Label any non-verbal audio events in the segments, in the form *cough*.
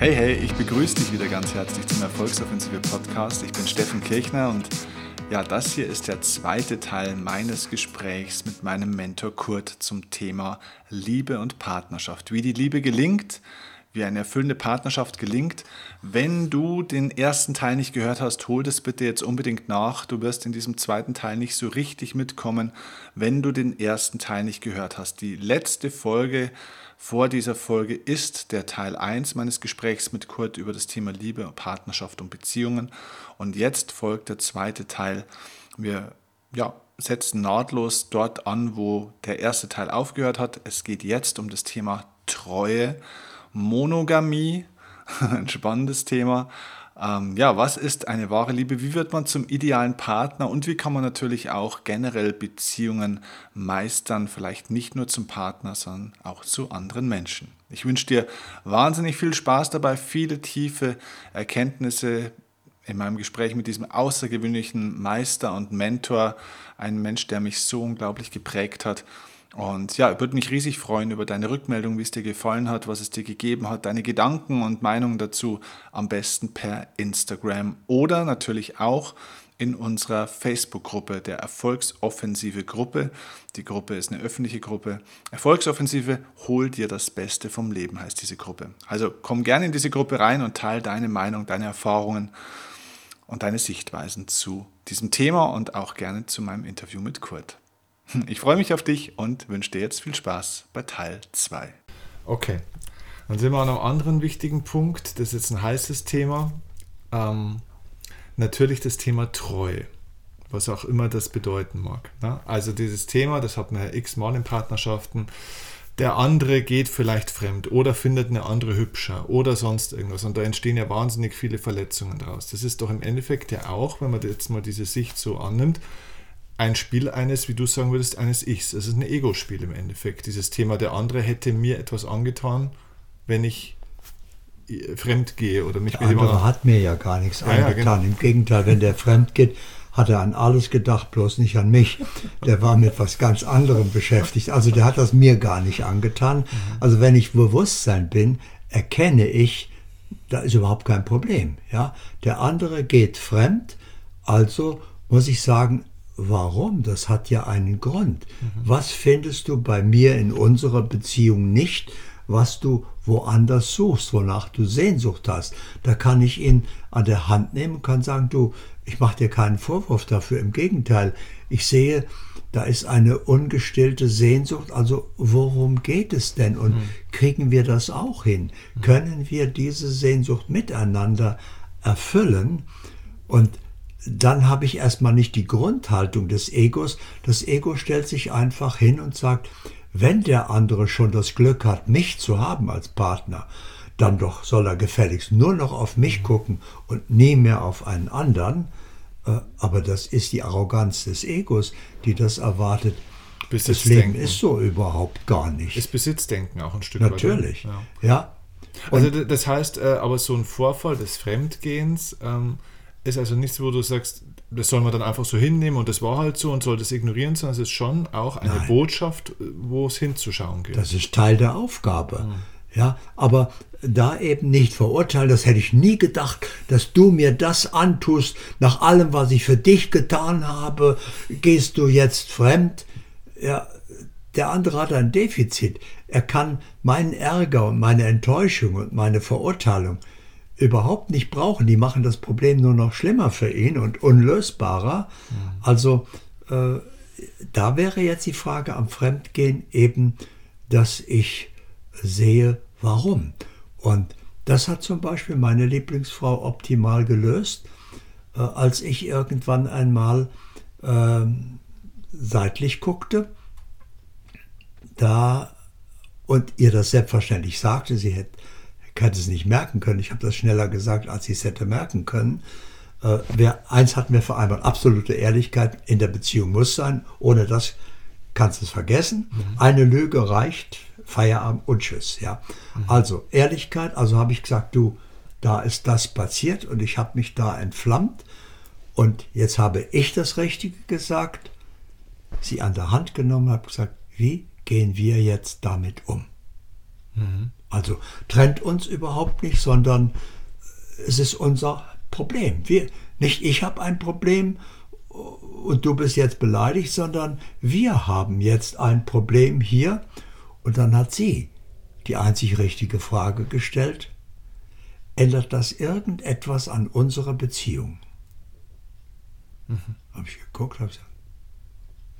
Hey, hey, ich begrüße dich wieder ganz herzlich zum Erfolgsoffensive Podcast. Ich bin Steffen Kirchner und ja, das hier ist der zweite Teil meines Gesprächs mit meinem Mentor Kurt zum Thema Liebe und Partnerschaft. Wie die Liebe gelingt, wie eine erfüllende Partnerschaft gelingt. Wenn du den ersten Teil nicht gehört hast, hol das bitte jetzt unbedingt nach. Du wirst in diesem zweiten Teil nicht so richtig mitkommen, wenn du den ersten Teil nicht gehört hast. Die letzte Folge vor dieser Folge ist der Teil 1 meines Gesprächs mit Kurt über das Thema Liebe, Partnerschaft und Beziehungen. Und jetzt folgt der zweite Teil. Wir ja, setzen nahtlos dort an, wo der erste Teil aufgehört hat. Es geht jetzt um das Thema Treue, Monogamie, *laughs* ein spannendes Thema, ähm, ja, was ist eine wahre Liebe? Wie wird man zum idealen Partner? Und wie kann man natürlich auch generell Beziehungen meistern? Vielleicht nicht nur zum Partner, sondern auch zu anderen Menschen. Ich wünsche dir wahnsinnig viel Spaß dabei, viele tiefe Erkenntnisse in meinem Gespräch mit diesem außergewöhnlichen Meister und Mentor, ein Mensch, der mich so unglaublich geprägt hat. Und ja, ich würde mich riesig freuen über deine Rückmeldung, wie es dir gefallen hat, was es dir gegeben hat, deine Gedanken und Meinungen dazu am besten per Instagram oder natürlich auch in unserer Facebook-Gruppe, der Erfolgsoffensive Gruppe. Die Gruppe ist eine öffentliche Gruppe. Erfolgsoffensive, hol dir das Beste vom Leben, heißt diese Gruppe. Also komm gerne in diese Gruppe rein und teile deine Meinung, deine Erfahrungen und deine Sichtweisen zu diesem Thema und auch gerne zu meinem Interview mit Kurt. Ich freue mich auf dich und wünsche dir jetzt viel Spaß bei Teil 2. Okay, dann sind wir an einem anderen wichtigen Punkt. Das ist jetzt ein heißes Thema. Ähm, natürlich das Thema Treue, was auch immer das bedeuten mag. Ne? Also dieses Thema, das hat man ja x-mal in Partnerschaften. Der andere geht vielleicht fremd oder findet eine andere hübscher oder sonst irgendwas. Und da entstehen ja wahnsinnig viele Verletzungen daraus. Das ist doch im Endeffekt ja auch, wenn man jetzt mal diese Sicht so annimmt, ein Spiel eines, wie du sagen würdest, eines Ichs. Es ist ein Ego-Spiel im Endeffekt. Dieses Thema, der andere hätte mir etwas angetan, wenn ich äh, fremd gehe oder mich der mit andere hat mir ja gar nichts ja, angetan. Ja, genau. Im Gegenteil, wenn der fremd geht, hat er an alles gedacht, bloß nicht an mich. Der war mit was ganz anderem beschäftigt. Also der hat das mir gar nicht angetan. Mhm. Also wenn ich Bewusstsein bin, erkenne ich, da ist überhaupt kein Problem. Ja, der andere geht fremd, also muss ich sagen, Warum? Das hat ja einen Grund. Mhm. Was findest du bei mir in unserer Beziehung nicht, was du woanders suchst, wonach du Sehnsucht hast? Da kann ich ihn an der Hand nehmen und kann sagen, du, ich mache dir keinen Vorwurf dafür. Im Gegenteil, ich sehe, da ist eine ungestillte Sehnsucht. Also worum geht es denn? Und mhm. kriegen wir das auch hin? Mhm. Können wir diese Sehnsucht miteinander erfüllen? Und dann habe ich erstmal nicht die Grundhaltung des Egos. Das Ego stellt sich einfach hin und sagt, wenn der andere schon das Glück hat, mich zu haben als Partner, dann doch soll er gefälligst nur noch auf mich gucken und nie mehr auf einen anderen. Äh, aber das ist die Arroganz des Egos, die das erwartet. Das Leben ist so überhaupt gar nicht. Ist Besitzdenken auch ein Stück weit. Natürlich, ja. ja. Also das heißt, äh, aber so ein Vorfall des Fremdgehens, ähm, ist also nichts, wo du sagst, das soll man dann einfach so hinnehmen und das war halt so und soll das ignorieren, sondern es ist schon auch eine Nein. Botschaft, wo es hinzuschauen geht. Das ist Teil der Aufgabe. Mhm. Ja, aber da eben nicht verurteilen, das hätte ich nie gedacht, dass du mir das antust, nach allem, was ich für dich getan habe, gehst du jetzt fremd. Ja, der andere hat ein Defizit. Er kann meinen Ärger und meine Enttäuschung und meine Verurteilung überhaupt nicht brauchen. Die machen das Problem nur noch schlimmer für ihn und unlösbarer. Mhm. Also äh, da wäre jetzt die Frage am Fremdgehen eben, dass ich sehe, warum. Und das hat zum Beispiel meine Lieblingsfrau optimal gelöst, äh, als ich irgendwann einmal äh, seitlich guckte. Da und ihr das selbstverständlich sagte, sie hätte ich hätte es nicht merken können. Ich habe das schneller gesagt, als ich es hätte merken können. Äh, wer, eins hatten wir vereinbart, absolute Ehrlichkeit in der Beziehung muss sein. Ohne das kannst du es vergessen. Mhm. Eine Lüge reicht, Feierabend und Tschüss. Ja. Mhm. Also Ehrlichkeit, also habe ich gesagt, du, da ist das passiert und ich habe mich da entflammt. Und jetzt habe ich das Richtige gesagt, sie an der Hand genommen, habe gesagt, wie gehen wir jetzt damit um? Mhm. Also trennt uns überhaupt nicht, sondern es ist unser Problem. Wir, nicht ich habe ein Problem und du bist jetzt beleidigt, sondern wir haben jetzt ein Problem hier. Und dann hat sie die einzig richtige Frage gestellt. Ändert das irgendetwas an unserer Beziehung? Mhm. Habe ich geguckt, habe gesagt,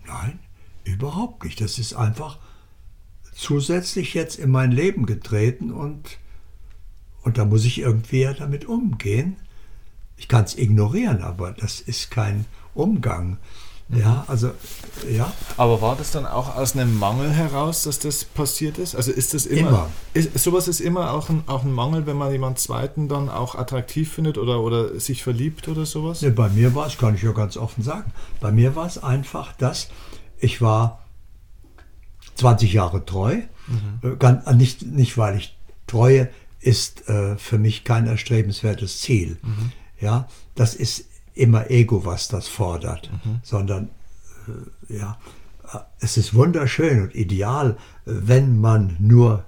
nein, überhaupt nicht. Das ist einfach zusätzlich jetzt in mein Leben getreten und, und da muss ich irgendwie ja damit umgehen. Ich kann es ignorieren, aber das ist kein Umgang. Ja, also, ja. Aber war das dann auch aus einem Mangel heraus, dass das passiert ist? Also ist das immer, immer. Ist, sowas ist immer auch ein, auch ein Mangel, wenn man jemanden zweiten dann auch attraktiv findet oder, oder sich verliebt oder sowas? Nee, bei mir war es, kann ich ja ganz offen sagen, bei mir war es einfach, dass ich war 20 Jahre treu, mhm. Ganz, äh, nicht, nicht weil ich Treue ist äh, für mich kein erstrebenswertes Ziel. Mhm. Ja, das ist immer Ego, was das fordert, mhm. sondern äh, ja, es ist wunderschön und ideal, wenn man nur,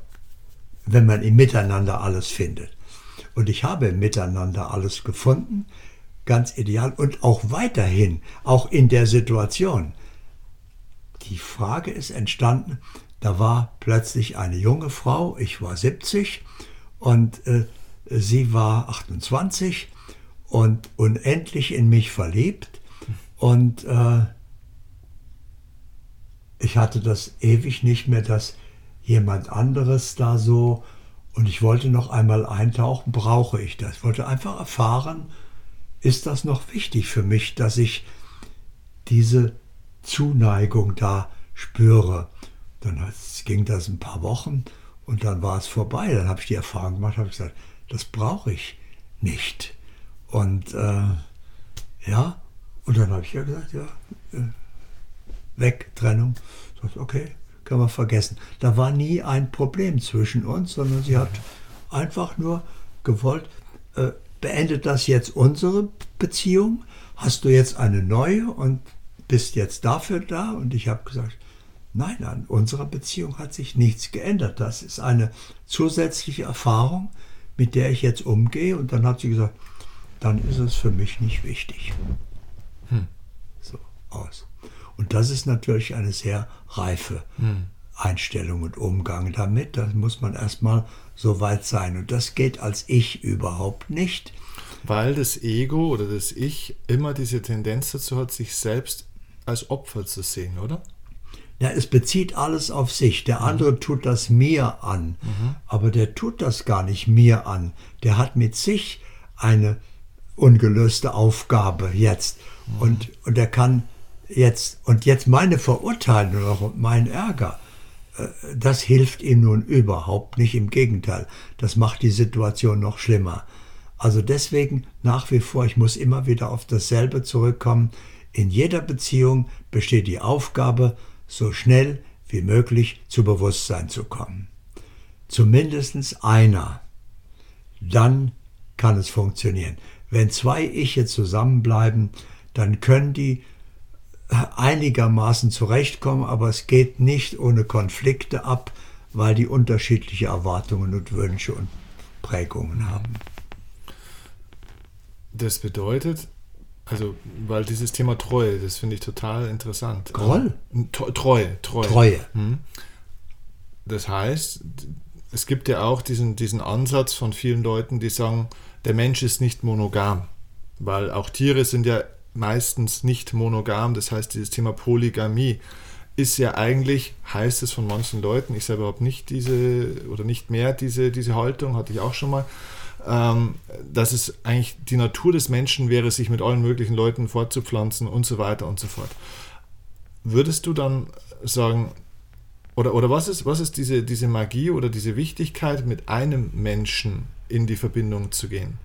wenn man im Miteinander alles findet. Und ich habe im Miteinander alles gefunden, ganz ideal und auch weiterhin, auch in der Situation. Die Frage ist entstanden, da war plötzlich eine junge Frau, ich war 70 und äh, sie war 28 und unendlich in mich verliebt. Und äh, ich hatte das ewig nicht mehr, dass jemand anderes da so, und ich wollte noch einmal eintauchen, brauche ich das. Ich wollte einfach erfahren, ist das noch wichtig für mich, dass ich diese Zuneigung da spüre. Dann ging das ein paar Wochen und dann war es vorbei. Dann habe ich die Erfahrung gemacht, habe gesagt, das brauche ich nicht. Und äh, ja, und dann habe ich ja gesagt, ja, äh, weg, Trennung. Ich okay, kann man vergessen. Da war nie ein Problem zwischen uns, sondern sie hat einfach nur gewollt, äh, beendet das jetzt unsere Beziehung? Hast du jetzt eine neue und bist jetzt dafür da? Und ich habe gesagt, nein, an unserer Beziehung hat sich nichts geändert. Das ist eine zusätzliche Erfahrung, mit der ich jetzt umgehe. Und dann hat sie gesagt, dann ist es für mich nicht wichtig. Hm. So aus. Und das ist natürlich eine sehr reife hm. Einstellung und Umgang damit. Da muss man erstmal so weit sein. Und das geht als Ich überhaupt nicht. Weil das Ego oder das Ich immer diese Tendenz dazu hat, sich selbst als Opfer zu sehen, oder? Ja, es bezieht alles auf sich. Der mhm. andere tut das mir an. Mhm. Aber der tut das gar nicht mir an. Der hat mit sich eine ungelöste Aufgabe jetzt. Und, und er kann jetzt, und jetzt meine Verurteilung und mein Ärger, äh, das hilft ihm nun überhaupt nicht. Im Gegenteil, das macht die Situation noch schlimmer. Also deswegen nach wie vor, ich muss immer wieder auf dasselbe zurückkommen. In jeder Beziehung besteht die Aufgabe, so schnell wie möglich zu Bewusstsein zu kommen. Zumindest einer. Dann kann es funktionieren. Wenn zwei Iche zusammenbleiben, dann können die einigermaßen zurechtkommen, aber es geht nicht ohne Konflikte ab, weil die unterschiedliche Erwartungen und Wünsche und Prägungen haben. Das bedeutet, also, weil dieses Thema Treue, das finde ich total interessant. Groll? Treue, Treue. Treue. Hm. Das heißt, es gibt ja auch diesen, diesen Ansatz von vielen Leuten, die sagen, der Mensch ist nicht monogam, weil auch Tiere sind ja meistens nicht monogam. Das heißt, dieses Thema Polygamie ist ja eigentlich, heißt es von manchen Leuten, ich selber habe nicht diese oder nicht mehr diese, diese Haltung, hatte ich auch schon mal, ähm, dass es eigentlich die Natur des Menschen wäre, sich mit allen möglichen Leuten fortzupflanzen und so weiter und so fort. Würdest du dann sagen, oder, oder was ist, was ist diese, diese Magie oder diese Wichtigkeit, mit einem Menschen in die Verbindung zu gehen?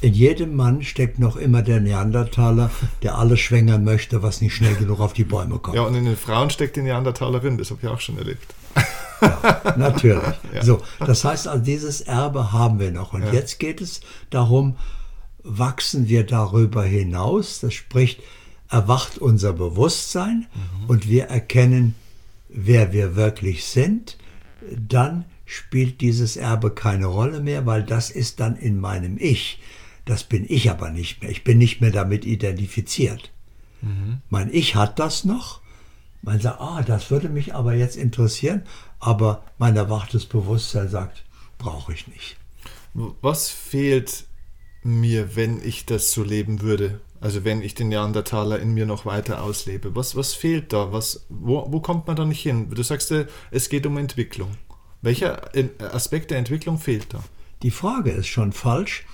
In jedem Mann steckt noch immer der Neandertaler, der alles schwängern möchte, was nicht schnell genug auf die Bäume kommt. Ja, und in den Frauen steckt die Neandertalerin, das habe ich auch schon erlebt. Ja, natürlich. *laughs* Ja. So, das heißt also, dieses Erbe haben wir noch. Und ja. jetzt geht es darum, wachsen wir darüber hinaus, das spricht, erwacht unser Bewusstsein mhm. und wir erkennen wer wir wirklich sind, dann spielt dieses Erbe keine Rolle mehr, weil das ist dann in meinem Ich. Das bin ich aber nicht mehr. Ich bin nicht mehr damit identifiziert. Mhm. Mein Ich hat das noch. Man sagt, ah, das würde mich aber jetzt interessieren, aber mein erwachtes Bewusstsein sagt, brauche ich nicht. Was fehlt mir, wenn ich das so leben würde? Also wenn ich den Neandertaler in mir noch weiter auslebe. Was, was fehlt da? Was, wo, wo kommt man da nicht hin? Du sagst, es geht um Entwicklung. Welcher Aspekt der Entwicklung fehlt da? Die Frage ist schon falsch.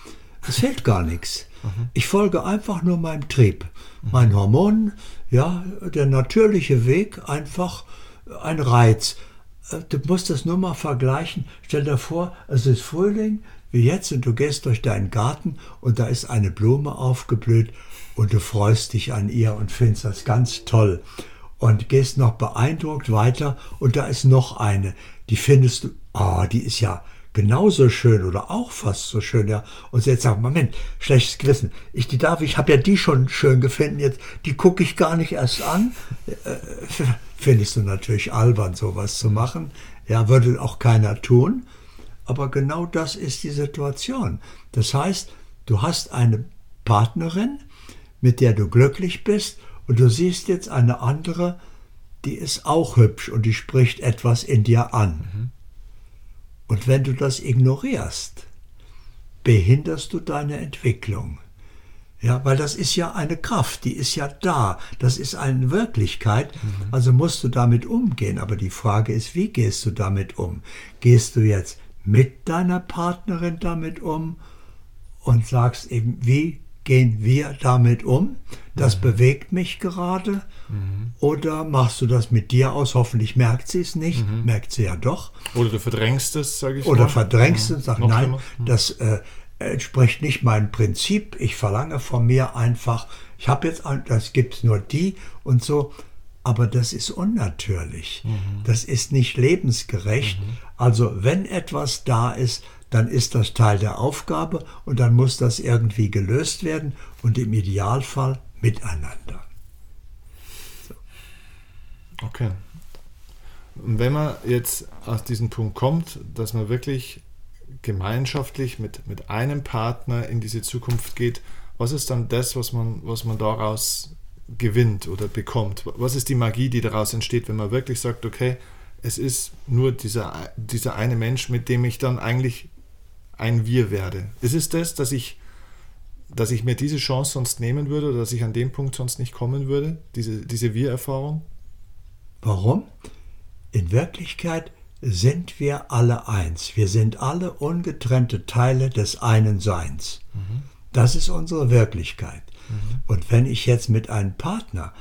Es fehlt gar nichts. Ich folge einfach nur meinem Trieb, meinen Hormonen, ja, der natürliche Weg, einfach ein Reiz. Äh, du musst das nur mal vergleichen. Stell dir vor, es ist Frühling, wie jetzt, und du gehst durch deinen Garten und da ist eine Blume aufgeblüht und du freust dich an ihr und findest das ganz toll. Und gehst noch beeindruckt weiter und da ist noch eine, die findest du, oh, die ist ja genauso schön oder auch fast so schön, ja. Und sie jetzt sagt, Moment, schlechtes Gewissen. Ich die darf, ich habe ja die schon schön gefunden, jetzt die gucke ich gar nicht erst an. Äh, findest du natürlich albern, sowas zu machen. Ja, würde auch keiner tun. Aber genau das ist die Situation. Das heißt, du hast eine Partnerin, mit der du glücklich bist, und du siehst jetzt eine andere, die ist auch hübsch und die spricht etwas in dir an. Mhm. Und wenn du das ignorierst, behinderst du deine Entwicklung. Ja, weil das ist ja eine Kraft, die ist ja da, das ist eine Wirklichkeit, mhm. also musst du damit umgehen. Aber die Frage ist, wie gehst du damit um? Gehst du jetzt mit deiner Partnerin damit um und sagst eben, wie gehen wir damit um? Das mhm. bewegt mich gerade. Mhm. Oder machst du das mit dir aus? Hoffentlich merkt sie es nicht. Mhm. Merkt sie ja doch. Oder du verdrängst es, sage ich Oder mal. verdrängst es und sagst, nein, mhm. das äh, entspricht nicht meinem Prinzip. Ich verlange von mir einfach, ich habe jetzt, das gibt es nur die und so. Aber das ist unnatürlich. Mhm. Das ist nicht lebensgerecht. Mhm. Also wenn etwas da ist, dann ist das Teil der Aufgabe und dann muss das irgendwie gelöst werden und im Idealfall miteinander. Okay. Und wenn man jetzt aus diesem Punkt kommt, dass man wirklich gemeinschaftlich mit, mit einem Partner in diese Zukunft geht, was ist dann das, was man, was man daraus gewinnt oder bekommt? Was ist die Magie, die daraus entsteht, wenn man wirklich sagt, okay, es ist nur dieser, dieser eine Mensch, mit dem ich dann eigentlich ein Wir werde. Ist es das, dass ich, dass ich mir diese Chance sonst nehmen würde oder dass ich an dem Punkt sonst nicht kommen würde, diese, diese Wir-Erfahrung? Warum? In Wirklichkeit sind wir alle eins. Wir sind alle ungetrennte Teile des einen Seins. Mhm. Das ist unsere Wirklichkeit. Mhm. Und wenn ich jetzt mit einem Partner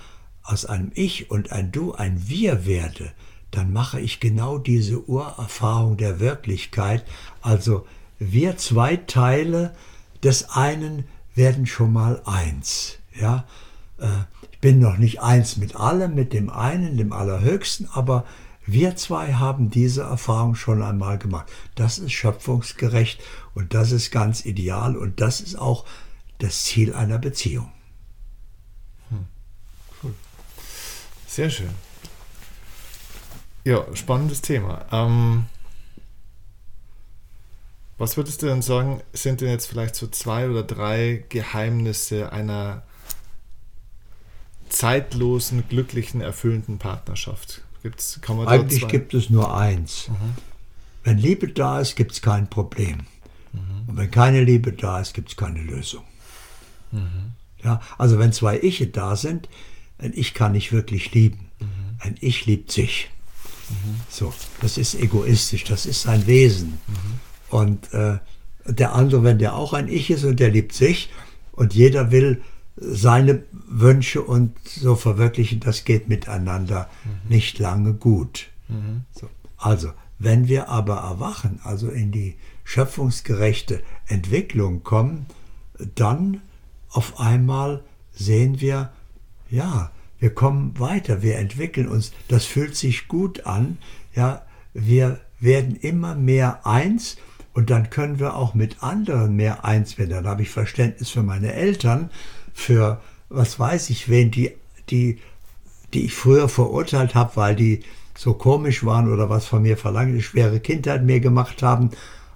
aus einem Ich und ein Du ein Wir werde, dann mache ich genau diese Urerfahrung der Wirklichkeit. Also wir zwei Teile des einen werden schon mal eins. Ja, äh, ich bin noch nicht eins mit allem, mit dem einen, dem Allerhöchsten, aber wir zwei haben diese Erfahrung schon einmal gemacht. Das ist schöpfungsgerecht und das ist ganz ideal und das ist auch das Ziel einer Beziehung. Hm. Sehr schön. Ja, spannendes Thema. Ähm, was würdest du denn sagen, sind denn jetzt vielleicht so zwei oder drei Geheimnisse einer zeitlosen, glücklichen, erfüllenden Partnerschaft? Gibt's, kann man Eigentlich gibt es nur eins. Mhm. Wenn Liebe da ist, gibt es kein Problem. Mhm. Und wenn keine Liebe da ist, gibt es keine Lösung. Mhm. Ja, also wenn zwei Iche da sind, ein Ich kann nicht wirklich lieben. Mhm. Ein Ich liebt sich. Mhm. So, das ist egoistisch, das ist sein Wesen. Und äh, der andere, wenn der auch ein Ich ist und der liebt sich und jeder will seine Wünsche und so verwirklichen, das geht miteinander mhm. nicht lange gut. Mhm. So. Also, wenn wir aber erwachen, also in die schöpfungsgerechte Entwicklung kommen, dann auf einmal sehen wir, ja, wir kommen weiter, wir entwickeln uns, das fühlt sich gut an, ja, wir werden immer mehr eins und dann können wir auch mit anderen mehr eins werden. Dann habe ich Verständnis für meine Eltern, für was weiß ich wen, die, die, die ich früher verurteilt habe, weil die so komisch waren oder was von mir verlangt, eine schwere Kindheit mir gemacht haben.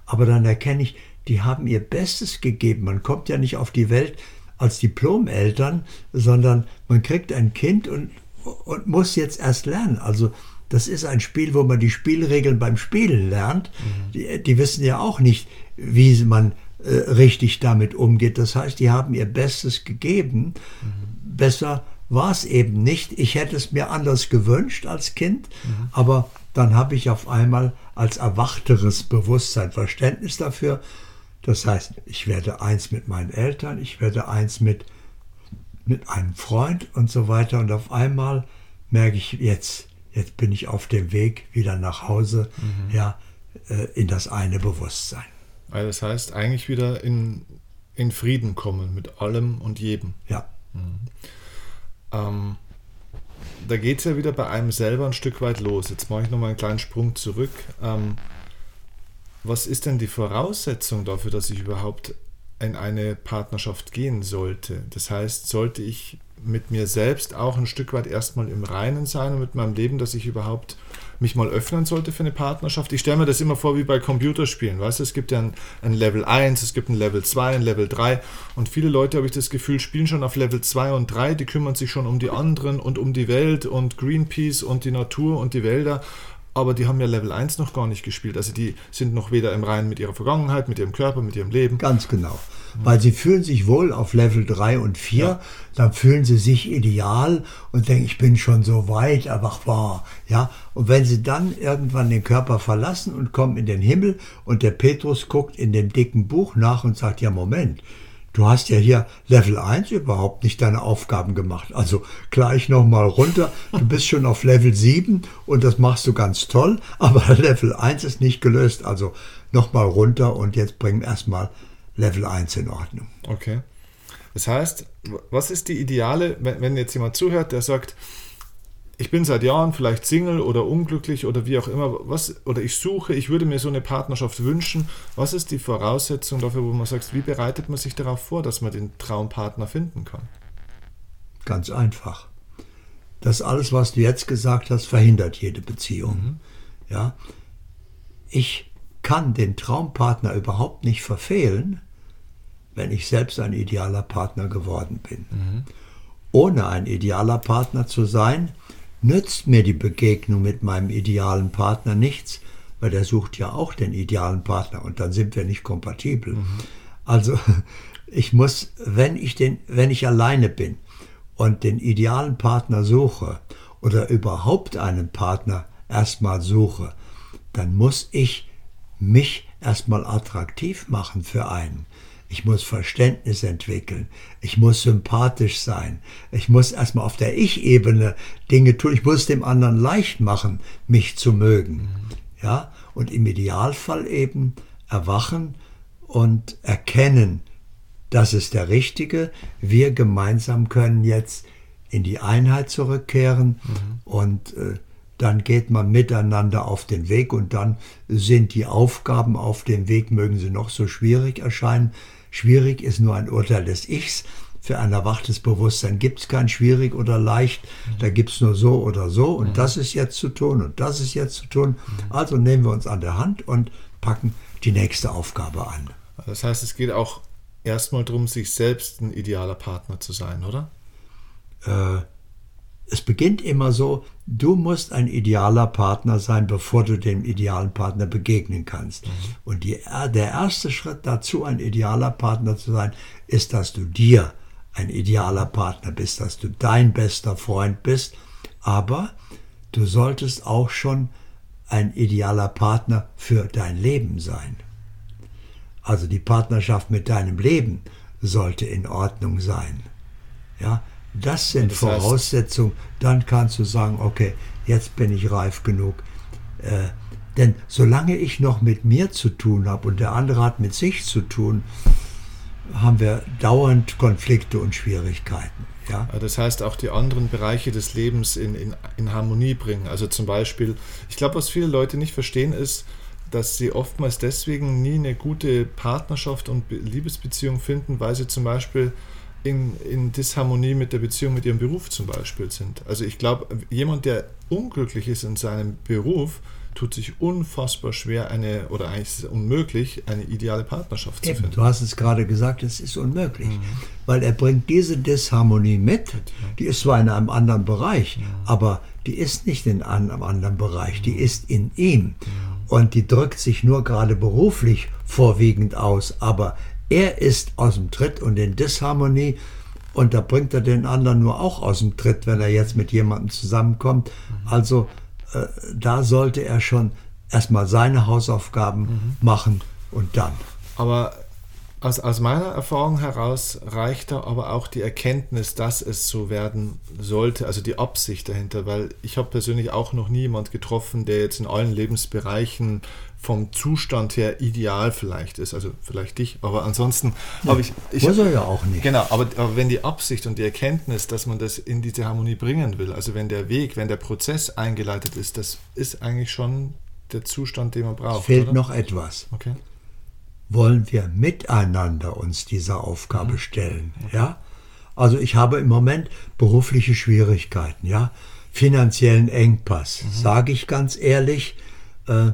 Aber dann erkenne ich, die haben ihr Bestes gegeben. Man kommt ja nicht auf die Welt als Diplomeltern, sondern man kriegt ein Kind und, und muss jetzt erst lernen. Also das ist ein Spiel, wo man die Spielregeln beim Spielen lernt. Mhm. Die, die, wissen ja auch nicht, wie man äh, richtig damit umgeht. Das heißt, die haben ihr Bestes gegeben. Mhm. Besser war es eben nicht. Ich hätte es mir anders gewünscht als Kind, mhm. aber dann habe ich auf einmal als erwachteres Bewusstsein Verständnis dafür. Das heißt, ich werde eins mit meinen Eltern, ich werde eins mit, mit einem Freund und so weiter. Und auf einmal merke ich jetzt, jetzt bin ich auf dem Weg wieder nach Hause, mhm. ja, äh, in das eine Bewusstsein. Also das heißt, eigentlich wieder in, in Frieden kommen mit allem und jedem. Ja. Mhm. Ähm, da geht es ja wieder bei einem selber ein Stück weit los. Jetzt mache ich nochmal einen kleinen Sprung zurück. Ähm, was ist denn die Voraussetzung dafür, dass ich überhaupt in eine Partnerschaft gehen sollte? Das heißt, sollte ich mit mir selbst auch ein Stück weit erstmal im Reinen sein und mit meinem Leben, dass ich überhaupt mich mal öffnen sollte für eine Partnerschaft. Ich stelle mir das immer vor wie bei Computerspielen. Weißt du, es gibt ja ein, ein, Level 1, es gibt ein Level 2, ein Level 3 und viele Leute, habe ich das Gefühl, spielen schon auf Level 2 und 3, die kümmern sich schon um die anderen und um die Welt und Greenpeace und die Natur und die Wälder aber die haben ja Level 1 noch gar nicht gespielt. Also die sind noch weder im Reinen mit ihrer Vergangenheit, mit ihrem Körper, mit ihrem Leben. Ganz genau. Weil sie fühlen sich wohl auf Level 3 und 4, ja. dann fühlen sie sich ideal und denken, ich bin schon so weit, aber wahr. Ja? Und wenn sie dann irgendwann den Körper verlassen und kommen in den Himmel und der Petrus guckt in dem dicken Buch nach und sagt, ja Moment, Du hast ja hier Level 1 überhaupt nicht deine Aufgaben gemacht. Also gleich nochmal runter. Du bist schon auf Level 7 und das machst du ganz toll, aber *laughs* Level 1 ist nicht gelöst. Also nochmal runter und jetzt bringen erstmal Level 1 in Ordnung. Okay. Das heißt, was ist die ideale, wenn jetzt jemand zuhört, der sagt, ich bin seit Jahren vielleicht Single oder unglücklich oder wie auch immer, was, oder ich suche, ich würde mir so eine Partnerschaft wünschen. Was ist die Voraussetzung dafür, wo man sagt, wie bereitet man sich darauf vor, dass man den Traumpartner finden kann? Ganz einfach. Das alles, was du jetzt gesagt hast, verhindert jede Beziehung. Mhm. Ja? Ich kann den Traumpartner überhaupt nicht verfehlen, wenn ich selbst ein idealer Partner geworden bin. Mhm. Ohne ein idealer Partner zu sein, nützt mir die Begegnung mit meinem idealen Partner nichts, weil der sucht ja auch den idealen Partner und dann sind wir nicht kompatibel. Mhm. Also ich muss, wenn ich den, wenn ich alleine bin und den idealen Partner suche oder überhaupt einen Partner erstmal suche, dann muss ich mich erstmal attraktiv machen für einen. Ich muss Verständnis entwickeln. Ich muss sympathisch sein. Ich muss erstmal auf der Ich-Ebene Dinge tun. Ich muss dem anderen leicht machen, mich zu mögen. Ja, und im Idealfall eben erwachen und erkennen, das ist der Richtige. Wir gemeinsam können jetzt in die Einheit zurückkehren mhm. und äh, dann geht man miteinander auf den Weg und dann sind die Aufgaben auf dem Weg, mögen sie noch so schwierig erscheinen, Schwierig ist nur ein Urteil des Ichs. Für ein erwachtes Bewusstsein gibt es kein schwierig oder leicht. Da gibt es nur so oder so. Und das ist jetzt zu tun und das ist jetzt zu tun. Also nehmen wir uns an der Hand und packen die nächste Aufgabe an. Das heißt, es geht auch erstmal darum, sich selbst ein idealer Partner zu sein, oder? Äh, es beginnt immer so, du musst ein idealer Partner sein, bevor du dem idealen Partner begegnen kannst. Mhm. Und die, der erste Schritt dazu, ein idealer Partner zu sein, ist, dass du dir ein idealer Partner bist, dass du dein bester Freund bist. Aber du solltest auch schon ein idealer Partner für dein Leben sein. Also die Partnerschaft mit deinem Leben sollte in Ordnung sein. Ja, das sind das Voraussetzungen. Dann kannst du sagen, okay, jetzt bin ich reif genug. Äh, denn solange ich noch mit mir zu tun habe und der andere hat mit sich zu tun, haben wir dauernd Konflikte und Schwierigkeiten. Ja? Das heißt, auch die anderen Bereiche des Lebens in, in, in Harmonie bringen. Also zum Beispiel, ich glaube, was viele Leute nicht verstehen, ist, dass sie oftmals deswegen nie eine gute Partnerschaft und Liebesbeziehung finden, weil sie zum Beispiel in, in Disharmonie mit der Beziehung mit ihrem Beruf zum Beispiel sind. Also ich glaube, jemand, der unglücklich ist in seinem Beruf, tut sich unfassbar schwer, eine, oder eigentlich ist es unmöglich, eine ideale Partnerschaft zu finden. Du hast es gerade gesagt, es ist unmöglich, mhm. weil er bringt diese Disharmonie mit, die ist zwar in einem anderen Bereich, ja. aber die ist nicht in einem anderen Bereich, die ist in ihm. Ja. Und die drückt sich nur gerade beruflich vorwiegend aus, aber er ist aus dem Tritt und in Disharmonie und da bringt er den anderen nur auch aus dem Tritt, wenn er jetzt mit jemandem zusammenkommt. Mhm. Also äh, da sollte er schon erstmal seine Hausaufgaben mhm. machen und dann. Aber aus, aus meiner Erfahrung heraus reicht da aber auch die Erkenntnis, dass es so werden sollte, also die Absicht dahinter, weil ich habe persönlich auch noch nie jemand getroffen, der jetzt in allen Lebensbereichen vom Zustand her ideal vielleicht ist, also vielleicht dich, aber ansonsten ja, habe ich... ich muss er ja auch nicht. Genau, aber, aber wenn die Absicht und die Erkenntnis, dass man das in diese Harmonie bringen will, also wenn der Weg, wenn der Prozess eingeleitet ist, das ist eigentlich schon der Zustand, den man braucht. Es fehlt oder? noch etwas. Okay wollen wir miteinander uns dieser Aufgabe mhm. stellen. Ja? Also ich habe im Moment berufliche Schwierigkeiten, ja, finanziellen Engpass. Mhm. Sage ich ganz ehrlich, äh,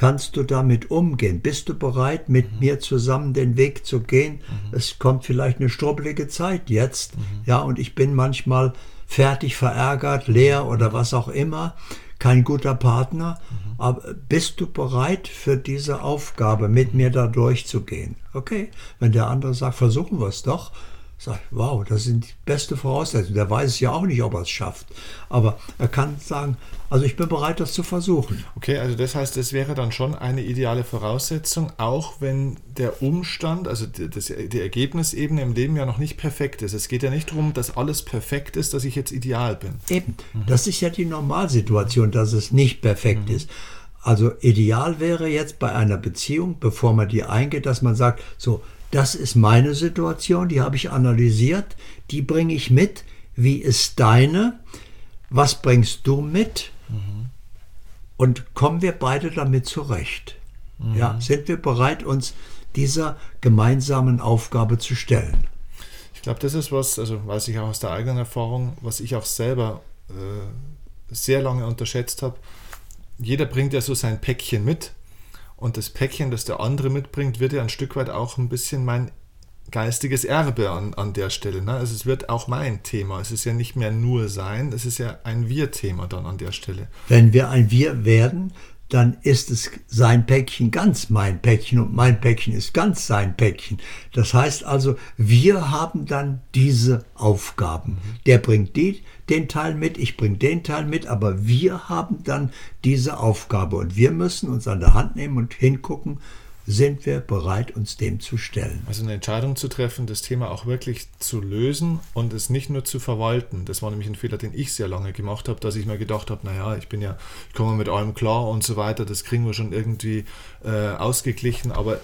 kannst du damit umgehen? Bist du bereit, mit mhm. mir zusammen den Weg zu gehen? Mhm. Es kommt vielleicht eine strubbelige Zeit jetzt, mhm. ja, und ich bin manchmal fertig, verärgert, leer oder was auch immer, kein guter Partner. Mhm. Aber bist du bereit für diese Aufgabe, mit mir da durchzugehen? Okay, wenn der andere sagt, versuchen wir es doch, Sag ich, wow, das sind die beste Voraussetzungen. Der weiß es ja auch nicht, ob er es schafft. Aber er kann sagen, also ich bin bereit, das zu versuchen. Okay, also das heißt, das wäre dann schon eine ideale Voraussetzung, auch wenn der Umstand, also die, das, die Ergebnisebene im Leben ja noch nicht perfekt ist. Es geht ja nicht darum, dass alles perfekt ist, dass ich jetzt ideal bin. Eben, mhm. das ist ja die Normalsituation, dass es nicht perfekt mhm. ist. Also ideal wäre jetzt bei einer Beziehung, bevor man die eingeht, dass man sagt, so, das ist meine Situation, die habe ich analysiert, die bringe ich mit. Wie ist deine? Was bringst du mit? Mhm. Und kommen wir beide damit zurecht? Mhm. Ja, sind wir bereit, uns dieser gemeinsamen Aufgabe zu stellen? Ich glaube, das ist was, also weiß ich auch aus der eigenen Erfahrung, was ich auch selber äh, sehr lange unterschätzt habe. Jeder bringt ja so sein Päckchen mit und das Päckchen, das der andere mitbringt, wird ja ein Stück weit auch ein bisschen mein geistiges Erbe an, an der Stelle. Ne? Also es wird auch mein Thema. Es ist ja nicht mehr nur sein, es ist ja ein Wir-Thema dann an der Stelle. Wenn wir ein Wir werden, dann ist es sein Päckchen ganz mein Päckchen und mein Päckchen ist ganz sein Päckchen. Das heißt also, wir haben dann diese Aufgaben. Der bringt die, den Teil mit, ich bringe den Teil mit, aber wir haben dann diese Aufgabe und wir müssen uns an der Hand nehmen und hingucken, sind wir bereit, uns dem zu stellen. Also eine Entscheidung zu treffen, das Thema auch wirklich zu lösen und es nicht nur zu verwalten. Das war nämlich ein Fehler, den ich sehr lange gemacht habe, dass ich mir gedacht habe, naja, ich bin ja, ich komme mit allem klar und so weiter, das kriegen wir schon irgendwie äh, ausgeglichen, aber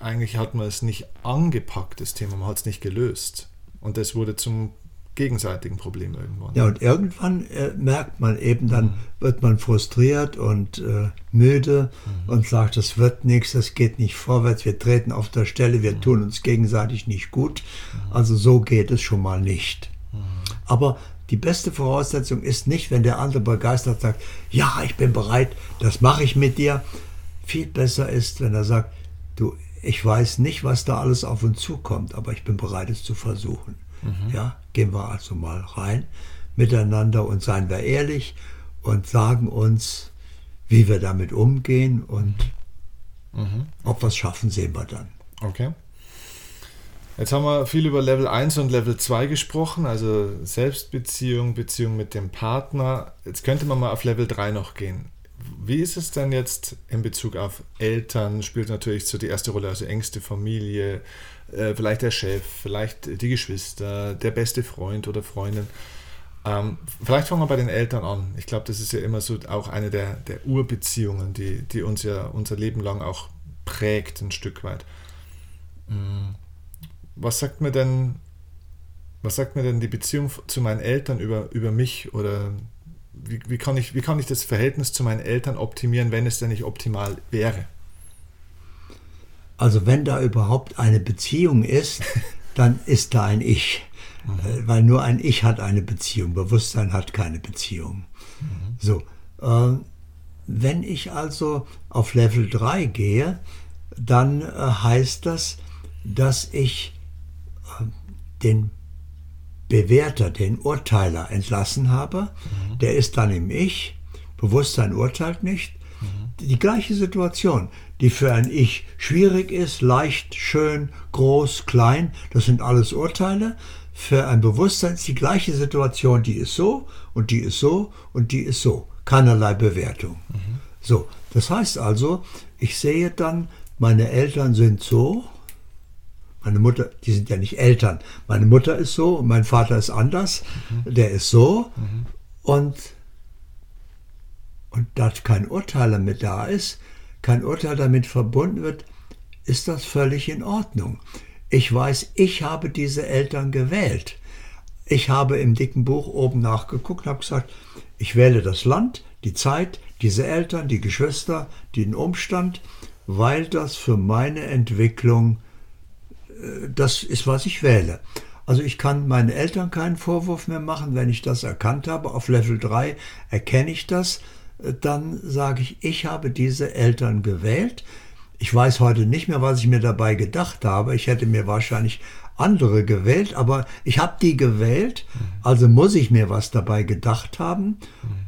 eigentlich hat man es nicht angepackt, das Thema, man hat es nicht gelöst. Und das wurde zum gegenseitigen Problem irgendwann. Ja, und irgendwann äh, merkt man eben, dann mhm. wird man frustriert und äh, müde mhm. und sagt, das wird nichts, das geht nicht vorwärts, wir treten auf der Stelle, wir mhm. tun uns gegenseitig nicht gut. Mhm. Also so geht es schon mal nicht. Mhm. Aber die beste Voraussetzung ist nicht, wenn der andere begeistert sagt, ja, ich bin bereit, das mache ich mit dir. Viel besser ist, wenn er sagt, du, ich weiß nicht, was da alles auf uns zukommt, aber ich bin bereit, es zu versuchen. Mhm. Ja, gehen wir also mal rein miteinander und seien wir ehrlich und sagen uns, wie wir damit umgehen und mhm. ob wir es schaffen, sehen wir dann. Okay. Jetzt haben wir viel über Level 1 und Level 2 gesprochen, also Selbstbeziehung, Beziehung mit dem Partner. Jetzt könnte man mal auf Level 3 noch gehen. Wie ist es denn jetzt in Bezug auf Eltern? Spielt natürlich so die erste Rolle, also engste Familie, äh, vielleicht der Chef, vielleicht die Geschwister, der beste Freund oder Freundin. Ähm, vielleicht fangen wir bei den Eltern an. Ich glaube, das ist ja immer so auch eine der, der Urbeziehungen, die, die uns ja unser Leben lang auch prägt, ein Stück weit. Mm. Was sagt mir denn, was sagt mir denn die Beziehung zu meinen Eltern über, über mich oder wie, wie, kann ich, wie kann ich das Verhältnis zu meinen Eltern optimieren, wenn es denn nicht optimal wäre? Also wenn da überhaupt eine Beziehung ist, *laughs* dann ist da ein Ich. Mhm. Weil nur ein Ich hat eine Beziehung, Bewusstsein hat keine Beziehung. Mhm. So, äh, wenn ich also auf Level 3 gehe, dann äh, heißt das, dass ich äh, den Bewerter, den Urteiler entlassen habe. Mhm. Der ist dann im Ich. Bewusstsein urteilt nicht. Mhm. Die gleiche Situation, die für ein Ich schwierig ist, leicht, schön, groß, klein, das sind alles Urteile. Für ein Bewusstsein ist die gleiche Situation, die ist so und die ist so und die ist so. Keinerlei Bewertung. Mhm. So, das heißt also, ich sehe dann, meine Eltern sind so, meine Mutter, die sind ja nicht Eltern. Meine Mutter ist so und mein Vater ist anders. Mhm. Der ist so. Mhm. Und, und da kein Urteil damit da ist, kein Urteil damit verbunden wird, ist das völlig in Ordnung. Ich weiß, ich habe diese Eltern gewählt. Ich habe im dicken Buch oben nachgeguckt und habe gesagt, ich wähle das Land, die Zeit, diese Eltern, die Geschwister, den Umstand, weil das für meine Entwicklung das ist, was ich wähle. Also ich kann meinen Eltern keinen Vorwurf mehr machen, wenn ich das erkannt habe. Auf Level 3 erkenne ich das. Dann sage ich, ich habe diese Eltern gewählt. Ich weiß heute nicht mehr, was ich mir dabei gedacht habe. Ich hätte mir wahrscheinlich andere gewählt, aber ich habe die gewählt, also muss ich mir was dabei gedacht haben.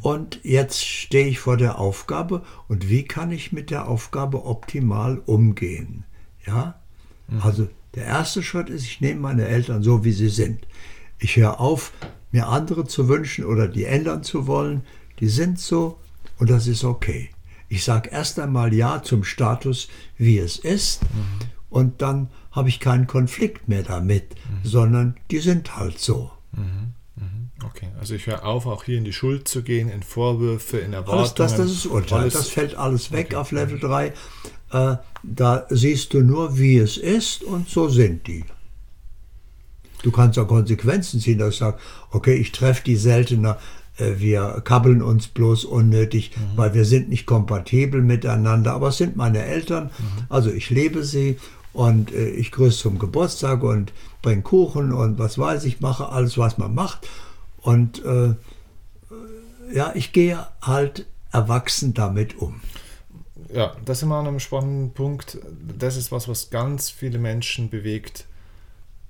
Und jetzt stehe ich vor der Aufgabe und wie kann ich mit der Aufgabe optimal umgehen? Ja, also der erste Schritt ist, ich nehme meine Eltern so, wie sie sind. Ich höre auf, mir andere zu wünschen oder die ändern zu wollen. Die sind so und das ist okay. Ich sage erst einmal Ja zum Status, wie es ist. Mhm. Und dann habe ich keinen Konflikt mehr damit, mhm. sondern die sind halt so. Mhm. Okay, also ich höre auf, auch hier in die Schuld zu gehen, in Vorwürfe, in Erwartungen. Alles das, das ist Urteil. Alles, das fällt alles weg okay. auf Level 3. Äh, da siehst du nur, wie es ist und so sind die. Du kannst auch Konsequenzen ziehen, dass du sagst, okay, ich treffe die seltener, wir kabbeln uns bloß unnötig, mhm. weil wir sind nicht kompatibel miteinander, aber es sind meine Eltern, mhm. also ich lebe sie und äh, ich grüße zum Geburtstag und bringe Kuchen und was weiß ich, mache alles, was man macht und äh, ja, ich gehe halt erwachsen damit um ja, das ist immer an einem spannenden Punkt. Das ist was, was ganz viele Menschen bewegt.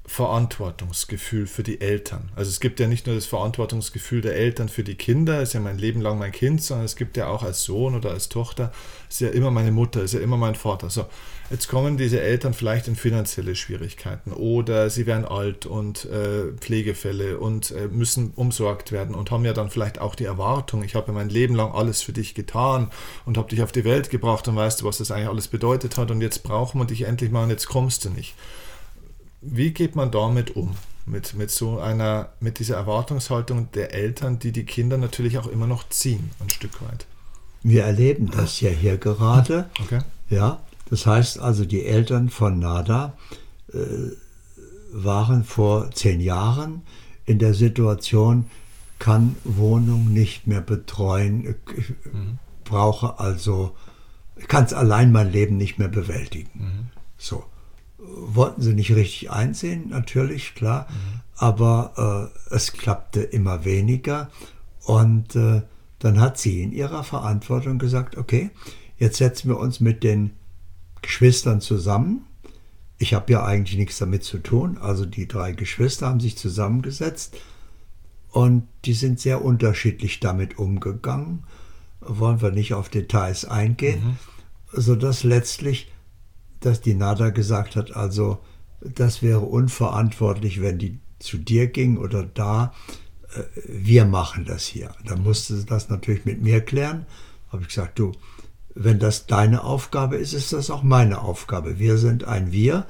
Verantwortungsgefühl für die Eltern. Also es gibt ja nicht nur das Verantwortungsgefühl der Eltern für die Kinder, ist ja mein Leben lang mein Kind, sondern es gibt ja auch als Sohn oder als Tochter, ist ja immer meine Mutter, ist ja immer mein Vater. So, jetzt kommen diese Eltern vielleicht in finanzielle Schwierigkeiten oder sie werden alt und äh, Pflegefälle und äh, müssen umsorgt werden und haben ja dann vielleicht auch die Erwartung, ich habe mein Leben lang alles für dich getan und habe dich auf die Welt gebracht und weißt du, was das eigentlich alles bedeutet hat und jetzt brauchen wir dich endlich mal und jetzt kommst du nicht wie geht man damit um? Mit, mit so einer, mit dieser Erwartungshaltung der Eltern, die die Kinder natürlich auch immer noch ziehen, ein Stück weit. Wir erleben das ja hier gerade. Okay. Ja, das heißt also, die Eltern von Nada äh, waren vor zehn Jahren in der Situation, kann Wohnung nicht mehr betreuen, ich mhm. brauche also, kann es allein mein Leben nicht mehr bewältigen. Mhm. So wollten sie nicht richtig einsehen, natürlich, klar, mhm. aber äh, es klappte immer weniger und äh, dann hat sie in ihrer Verantwortung gesagt, okay, jetzt setzen wir uns mit den Geschwistern zusammen. Ich habe ja eigentlich nichts damit zu tun, also die drei Geschwister haben sich zusammengesetzt und die sind sehr unterschiedlich damit umgegangen, wollen wir nicht auf Details eingehen, mhm. sodass letztlich dass die NADA gesagt hat, also das wäre unverantwortlich, wenn die zu dir ging oder da. Äh, wir machen das hier. Da musste sie das natürlich mit mir klären. Habe ich gesagt, du, wenn das deine Aufgabe ist, ist das auch meine Aufgabe. Wir sind ein Wir,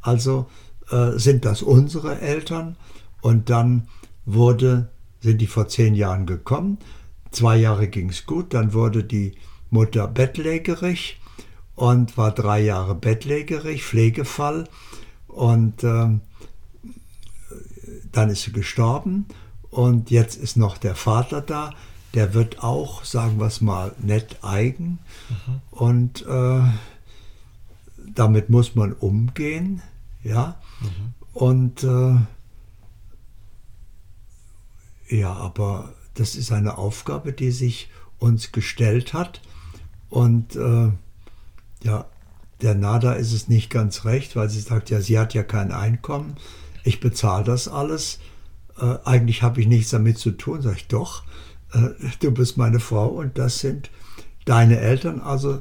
also äh, sind das unsere Eltern. Und dann wurde, sind die vor zehn Jahren gekommen. Zwei Jahre ging es gut, dann wurde die Mutter bettlägerig und war drei Jahre bettlägerig, Pflegefall. Und ähm, dann ist sie gestorben. Und jetzt ist noch der Vater da. Der wird auch, sagen wir es mal, nett eigen. Mhm. Und äh, damit muss man umgehen. Ja. Mhm. Und äh, ja, aber das ist eine Aufgabe, die sich uns gestellt hat. Und äh, ja, der Nada ist es nicht ganz recht, weil sie sagt, ja, sie hat ja kein Einkommen, ich bezahle das alles. Äh, eigentlich habe ich nichts damit zu tun. Sag ich, doch, äh, du bist meine Frau und das sind deine Eltern, also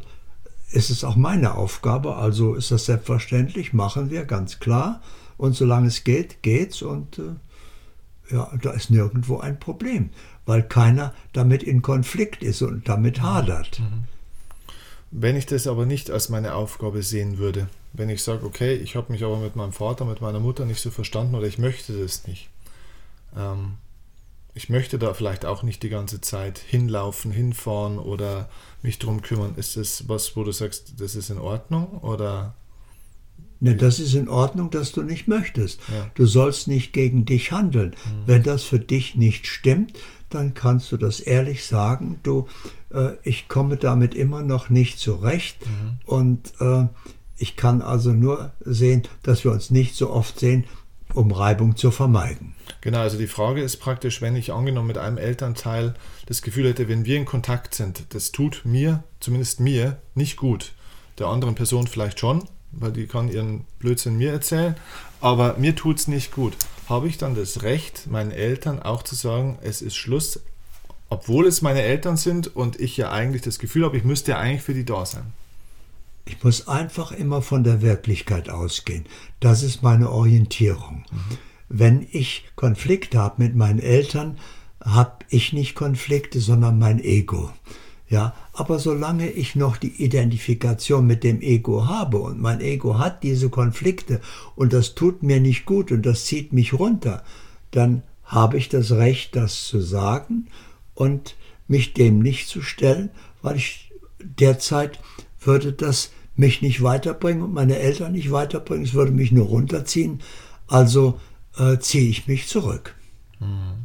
ist es auch meine Aufgabe, also ist das selbstverständlich, machen wir, ganz klar. Und solange es geht, geht's und äh, ja, da ist nirgendwo ein Problem, weil keiner damit in Konflikt ist und damit hadert. Mhm. Wenn ich das aber nicht als meine Aufgabe sehen würde, wenn ich sage, okay, ich habe mich aber mit meinem Vater, mit meiner Mutter nicht so verstanden oder ich möchte das nicht, ähm, ich möchte da vielleicht auch nicht die ganze Zeit hinlaufen, hinfahren oder mich drum kümmern. Ist das was, wo du sagst, das ist in Ordnung oder? Ne, das ist in Ordnung, dass du nicht möchtest. Ja. Du sollst nicht gegen dich handeln. Mhm. Wenn das für dich nicht stimmt, dann kannst du das ehrlich sagen. Du, äh, ich komme damit immer noch nicht zurecht mhm. und äh, ich kann also nur sehen, dass wir uns nicht so oft sehen, um Reibung zu vermeiden. Genau, also die Frage ist praktisch, wenn ich angenommen mit einem Elternteil das Gefühl hätte, wenn wir in Kontakt sind, das tut mir, zumindest mir, nicht gut. Der anderen Person vielleicht schon, weil die kann ihren Blödsinn mir erzählen, aber mir tut es nicht gut habe ich dann das Recht, meinen Eltern auch zu sagen, es ist Schluss, obwohl es meine Eltern sind und ich ja eigentlich das Gefühl habe, ich müsste ja eigentlich für die da sein. Ich muss einfach immer von der Wirklichkeit ausgehen. Das ist meine Orientierung. Mhm. Wenn ich Konflikte habe mit meinen Eltern, habe ich nicht Konflikte, sondern mein Ego. Ja, aber solange ich noch die Identifikation mit dem Ego habe und mein Ego hat diese Konflikte und das tut mir nicht gut und das zieht mich runter, dann habe ich das Recht, das zu sagen und mich dem nicht zu stellen, weil ich derzeit würde das mich nicht weiterbringen und meine Eltern nicht weiterbringen, es würde mich nur runterziehen, also äh, ziehe ich mich zurück. Mhm.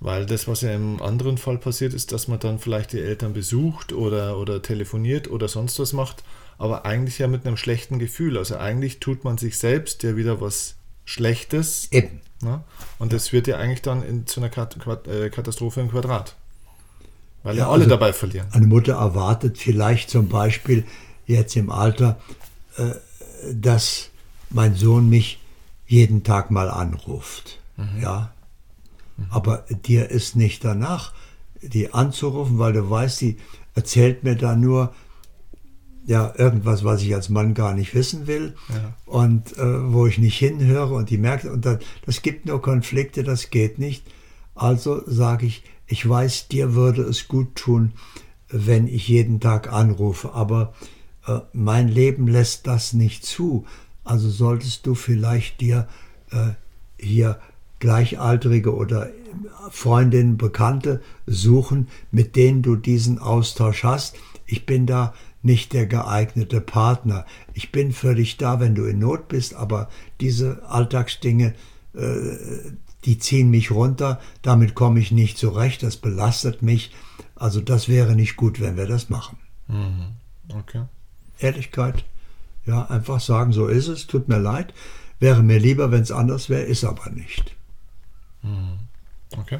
Weil das, was ja im anderen Fall passiert, ist, dass man dann vielleicht die Eltern besucht oder, oder telefoniert oder sonst was macht, aber eigentlich ja mit einem schlechten Gefühl. Also eigentlich tut man sich selbst ja wieder was Schlechtes. Eben. Ne? Und das wird ja eigentlich dann in, zu einer äh, Katastrophe im Quadrat. Weil ja, ja alle also dabei verlieren. Eine Mutter erwartet vielleicht zum Beispiel jetzt im Alter, äh, dass mein Sohn mich jeden Tag mal anruft. Mhm. Ja, aber dir ist nicht danach, die anzurufen, weil du weißt, die erzählt mir da nur ja irgendwas, was ich als Mann gar nicht wissen will ja. und äh, wo ich nicht hinhöre und die merkt, und das, das gibt nur Konflikte, das geht nicht. Also sage ich, ich weiß, dir würde es gut tun, wenn ich jeden Tag anrufe, aber äh, mein Leben lässt das nicht zu. Also solltest du vielleicht dir äh, hier Gleichaltrige oder Freundinnen, Bekannte suchen, mit denen du diesen Austausch hast. Ich bin da nicht der geeignete Partner. Ich bin für dich da, wenn du in Not bist, aber diese Alltagsdinge, äh, die ziehen mich runter, damit komme ich nicht zurecht, das belastet mich. Also das wäre nicht gut, wenn wir das machen. Mhm. Okay. Ehrlichkeit, ja, einfach sagen, so ist es, tut mir leid, wäre mir lieber, wenn es anders wäre, ist aber nicht. Mhm. Okay.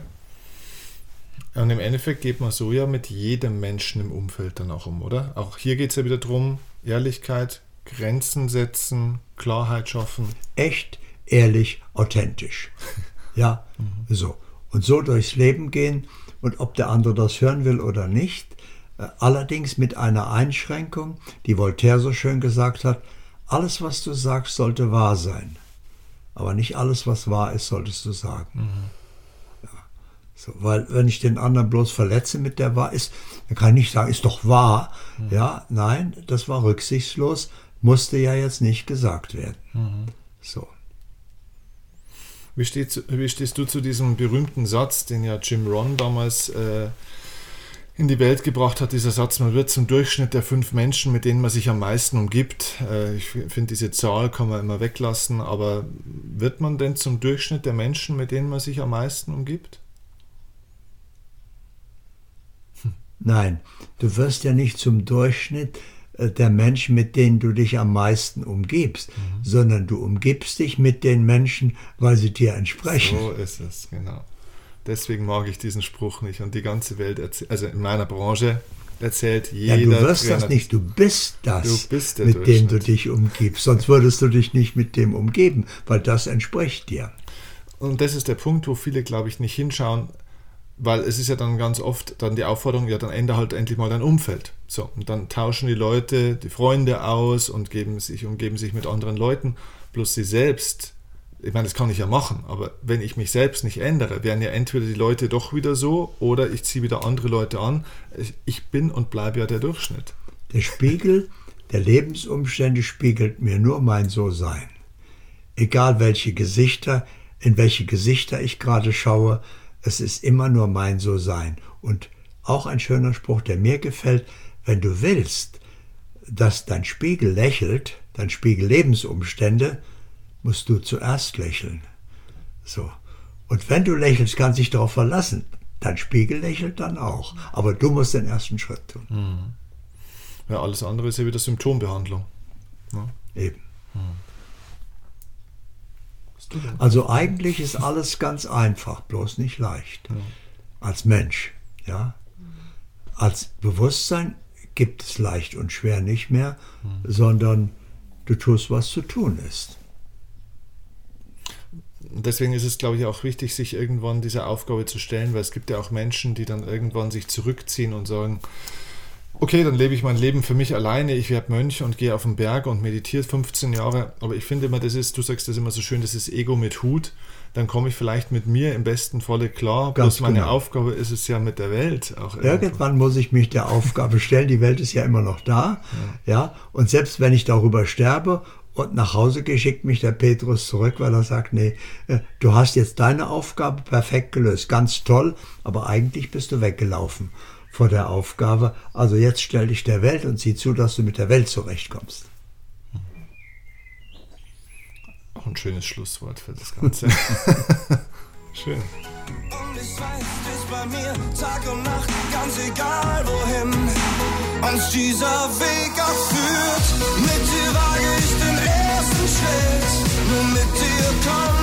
Und im Endeffekt geht man so ja mit jedem Menschen im Umfeld dann auch um, oder? Auch hier geht es ja wieder darum, Ehrlichkeit, Grenzen setzen, Klarheit schaffen. Echt, ehrlich, authentisch. *laughs* Ja, mhm. so. Und so durchs Leben gehen und ob der andere das hören will oder nicht. Äh, allerdings mit einer Einschränkung, die Voltaire so schön gesagt hat, alles, was du sagst, sollte wahr sein. Aber nicht alles, was wahr ist, solltest du sagen. Mhm. Ja. So, weil wenn ich den anderen bloß verletze mit der Wahr ist, dann kann ich nicht sagen, ist doch wahr. Mhm. Ja, nein, das war rücksichtslos, musste ja jetzt nicht gesagt werden. Mhm. So. Wie, steht, wie, stehst du zu diesem berühmten Satz, den ja Jim Ron damals äh, in die Welt gebracht hat, dieser Satz, man wird zum Durchschnitt der fünf Menschen, mit denen man sich am meisten umgibt. Äh, ich finde, diese Zahl kann man immer weglassen, aber wird man denn zum Durchschnitt der Menschen, mit denen man sich am meisten umgibt? Nein, du wirst ja nicht zum Durchschnitt, äh, der Menschen, mit denen du dich am meisten umgibst, mhm. sondern du umgibst dich mit den Menschen, weil sie dir entsprechen. So ist es, genau. Deswegen mag ich diesen Spruch nicht. Und die ganze Welt, also in meiner Branche, erzählt jeder. Ja, du wirst Trainer, das nicht, du bist das, du bist mit dem du dich umgibst. Sonst würdest du dich nicht mit dem umgeben, weil das entspricht dir. Und das ist der Punkt, wo viele, glaube ich, nicht hinschauen, weil es ist ja dann ganz oft dann die Aufforderung, ja, dann ändere halt endlich mal dein Umfeld. So, und dann tauschen die Leute die Freunde aus und geben sich, umgeben sich mit anderen Leuten, bloß sie selbst ich meine, das kann ich ja machen, aber wenn ich mich selbst nicht ändere, werden ja entweder die Leute doch wieder so oder ich ziehe wieder andere Leute an. Ich bin und bleibe ja der Durchschnitt. Der Spiegel der Lebensumstände spiegelt mir nur mein So-Sein. Egal welche Gesichter, in welche Gesichter ich gerade schaue, es ist immer nur mein So-Sein. Und auch ein schöner Spruch, der mir gefällt, wenn du willst, dass dein Spiegel lächelt, dein Spiegel Lebensumstände, musst du zuerst lächeln. So. Und wenn du lächelst, kannst du dich darauf verlassen. Dein Spiegel lächelt dann auch. Aber du musst den ersten Schritt tun. Mhm. Ja, alles andere ist ja wieder Symptombehandlung. Ja. Eben. Mhm. Also eigentlich ist alles ganz einfach, bloß nicht leicht. Ja. Als Mensch, ja. Als Bewusstsein gibt es leicht und schwer nicht mehr, mhm. sondern du tust, was zu tun ist deswegen ist es, glaube ich, auch wichtig, sich irgendwann dieser Aufgabe zu stellen, weil es gibt ja auch Menschen, die dann irgendwann sich zurückziehen und sagen, okay, dann lebe ich mein Leben für mich alleine, ich werde Mönch und gehe auf den Berg und meditiere 15 Jahre. Aber ich finde immer, das ist, du sagst das immer so schön, das ist Ego mit Hut. Dann komme ich vielleicht mit mir im besten Falle klar. Ganz Bloß meine genau. Aufgabe ist es ja mit der Welt auch. Irgendwann muss ich mich der Aufgabe stellen. Die Welt ist ja immer noch da. Ja. ja. Und selbst wenn ich darüber sterbe und nach Hause geschickt mich der Petrus zurück, weil er sagt, nee, äh, du hast jetzt deine Aufgabe perfekt gelöst, ganz toll, aber eigentlich bist du weggelaufen vor der Aufgabe. Also jetzt stell dich der Welt und sieh zu, dass du mit der Welt zurechtkommst. Auch ein schönes Schlusswort für das Ganze. *laughs* Schön. Und ich weiß, du bist bei mir Tag und Nacht, ganz egal wohin uns dieser Weg chance. We'll meet till.